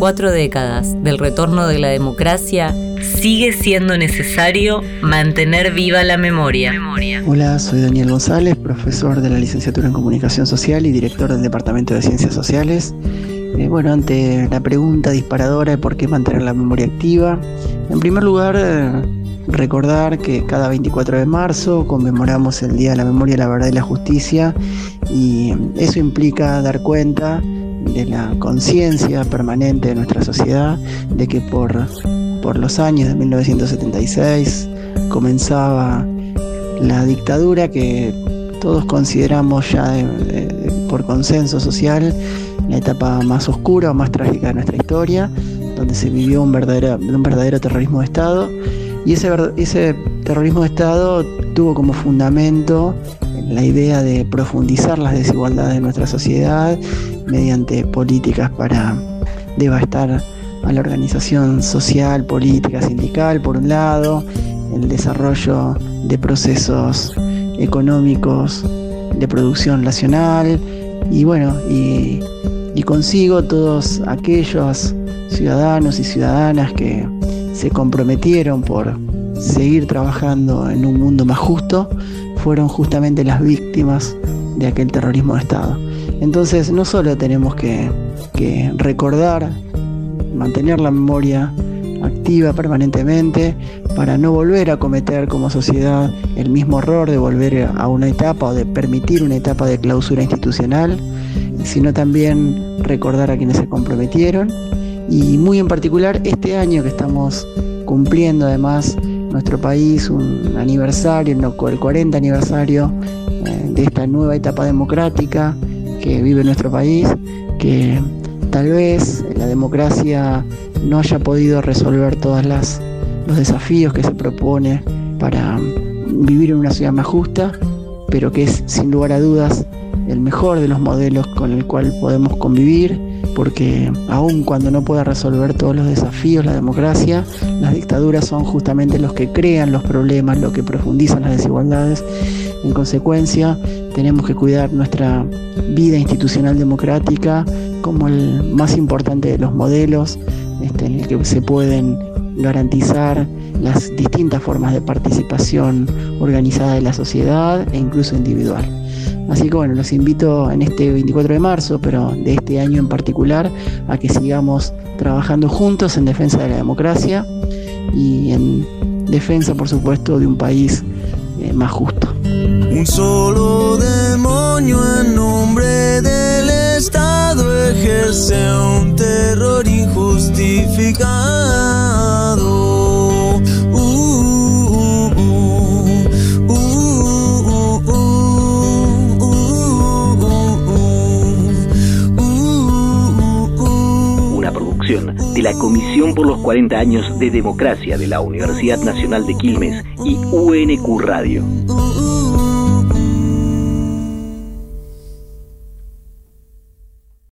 cuatro décadas del retorno de la democracia, sigue siendo necesario mantener viva la memoria. Hola, soy Daniel González, profesor de la licenciatura en Comunicación Social y director del Departamento de Ciencias Sociales. Eh, bueno, ante la pregunta disparadora de por qué mantener la memoria activa, en primer lugar, eh, recordar que cada 24 de marzo conmemoramos el Día de la Memoria, la Verdad y la Justicia y eso implica dar cuenta de la conciencia permanente de nuestra sociedad de que por, por los años de 1976 comenzaba la dictadura que todos consideramos ya por consenso social la etapa más oscura o más trágica de nuestra historia, donde se vivió un verdadero, un verdadero terrorismo de Estado. Y ese, ese terrorismo de Estado tuvo como fundamento la idea de profundizar las desigualdades de nuestra sociedad mediante políticas para devastar a la organización social, política, sindical, por un lado, el desarrollo de procesos económicos de producción nacional y bueno, y, y consigo todos aquellos ciudadanos y ciudadanas que se comprometieron por seguir trabajando en un mundo más justo fueron justamente las víctimas de aquel terrorismo de Estado. Entonces no solo tenemos que, recordar, mantener la memoria activa permanentemente para no volver a cometer como sociedad el mismo error de volver a una etapa o de permitir una etapa de clausura institucional, sino también recordar a quienes se comprometieron y muy en particular este año que estamos cumpliendo además nuestro país un aniversario, el 40 aniversario eh, de esta nueva etapa democrática que vive nuestro país, que tal vez la democracia no haya podido resolver todos los desafíos que se propone para vivir en una ciudad más justa, pero que es sin lugar a dudas el mejor de los modelos con el cual podemos convivir porque aun cuando no pueda resolver todos los desafíos la democracia, las dictaduras son justamente los que crean los problemas, los que profundizan las desigualdades. En consecuencia, tenemos que cuidar nuestra vida institucional democrática como el más importante de los modelos este, en el que se pueden garantizar las distintas formas de participación organizada de la sociedad e incluso individual. Así que bueno, los invito en este 24 de marzo, pero de este año en particular, a que sigamos trabajando juntos en defensa de la democracia y en defensa, por supuesto, de un país eh, más justo. Un solo demonio en nombre del Estado ejerce de la Comisión por los 40 años de Democracia de la Universidad Nacional de Quilmes y UNQ Radio.